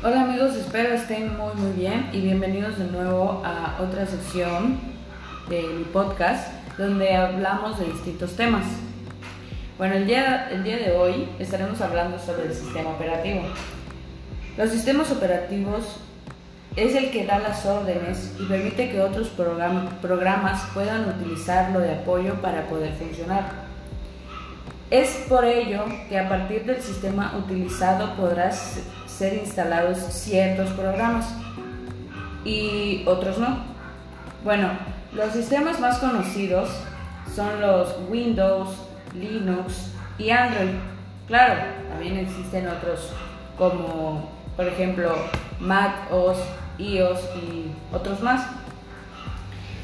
Hola amigos, espero estén muy muy bien y bienvenidos de nuevo a otra sección de mi podcast donde hablamos de distintos temas. Bueno, el día, el día de hoy estaremos hablando sobre el sistema operativo. Los sistemas operativos es el que da las órdenes y permite que otros programas puedan utilizarlo de apoyo para poder funcionar. Es por ello que a partir del sistema utilizado podrás ser instalados ciertos programas y otros no. Bueno, los sistemas más conocidos son los Windows, Linux y Android. Claro, también existen otros como por ejemplo Mac OS, iOS y otros más.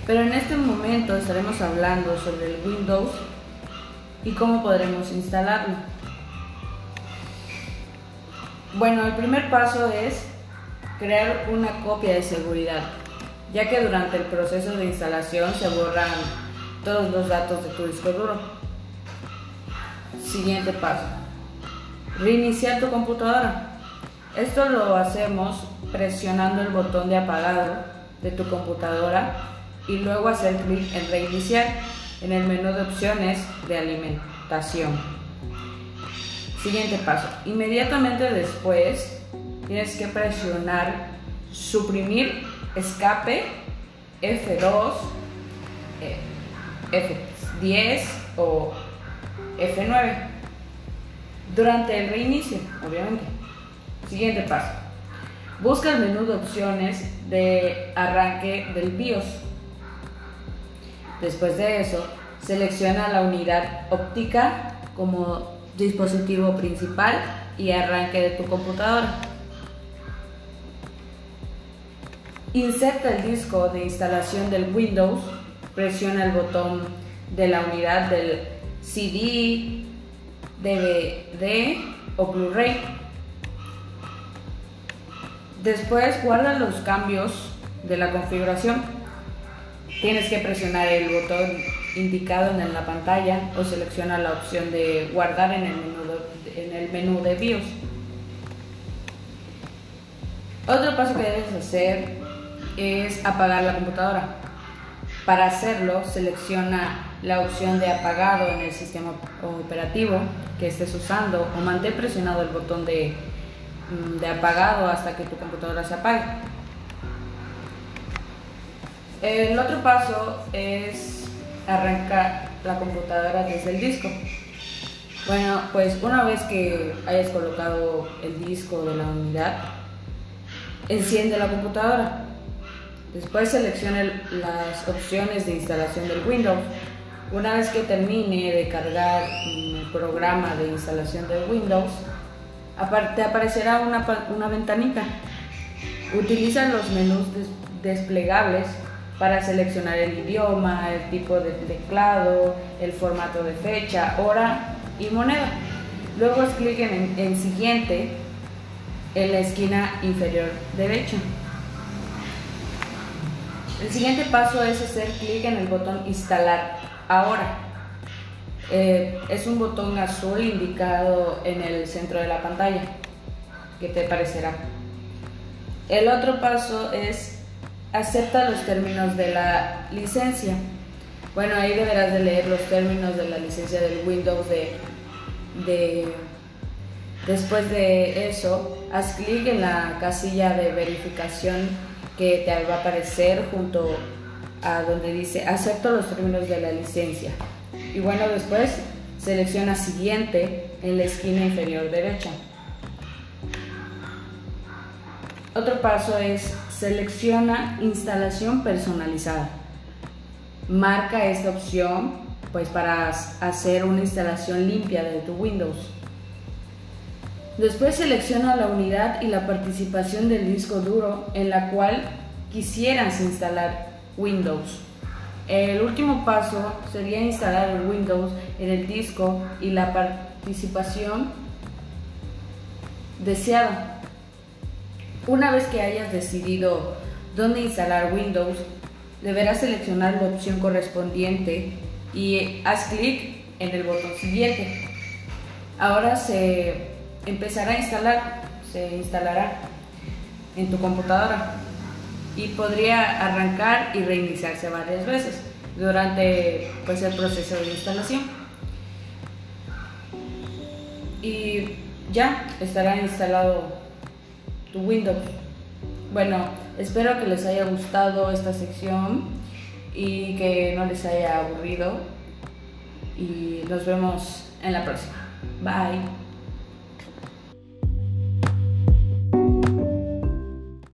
Pero en este momento estaremos hablando sobre el Windows y cómo podremos instalarlo. Bueno, el primer paso es crear una copia de seguridad, ya que durante el proceso de instalación se borran todos los datos de tu disco duro. Siguiente paso. Reiniciar tu computadora. Esto lo hacemos presionando el botón de apagado de tu computadora y luego hacer clic en reiniciar en el menú de opciones de alimentación. Siguiente paso. Inmediatamente después tienes que presionar suprimir escape F2, F10 o F9 durante el reinicio, obviamente. Siguiente paso. Busca el menú de opciones de arranque del BIOS Después de eso, selecciona la unidad óptica como dispositivo principal y arranque de tu computadora. Inserta el disco de instalación del Windows, presiona el botón de la unidad del CD, DVD o Blu-ray. Después guarda los cambios de la configuración Tienes que presionar el botón indicado en la pantalla o selecciona la opción de guardar en el menú de, en el menú de BIOS. Otro paso que debes hacer es apagar la computadora. Para hacerlo, selecciona la opción de apagado en el sistema operativo que estés usando o mantén presionado el botón de, mm, de apagado hasta que tu computadora se apague. El otro paso es arrancar la computadora desde el disco. Bueno, pues una vez que hayas colocado el disco de la unidad, enciende la computadora. Después seleccione las opciones de instalación del Windows. Una vez que termine de cargar el programa de instalación del Windows, te aparecerá una, una ventanita. Utiliza los menús desplegables para seleccionar el idioma, el tipo de teclado, el formato de fecha, hora y moneda. Luego haz clic en, siguiente en la esquina inferior derecha. El siguiente paso es hacer clic en el botón instalar ahora. Eh, es un botón azul indicado en el centro de la pantalla que te aparecerá. El otro paso es acepta los términos de la licencia. Bueno, ahí deberás de leer los términos de la licencia del Windows de, después de eso, haz clic en la casilla de verificación que te va a aparecer junto a donde dice acepto los términos de la licencia. Y bueno, después selecciona siguiente en la esquina inferior derecha. Otro paso es selecciona instalación personalizada. Marca esta opción pues para hacer una instalación limpia de tu Windows. Después selecciona la unidad y la participación del disco duro en la cual quisieras instalar Windows. El último paso sería instalar el Windows en el disco y la participación deseada. Una vez que hayas decidido dónde instalar Windows, deberás seleccionar la opción correspondiente y haz clic en el botón siguiente. Ahora se empezará a instalar, se instalará. en tu computadora y podría arrancar y reiniciarse varias veces durante pues, el proceso de instalación. Y ya estará instalado tu Windows. Bueno, espero que les haya gustado esta sección y que no les haya aburrido. Y nos vemos en la próxima. Bye.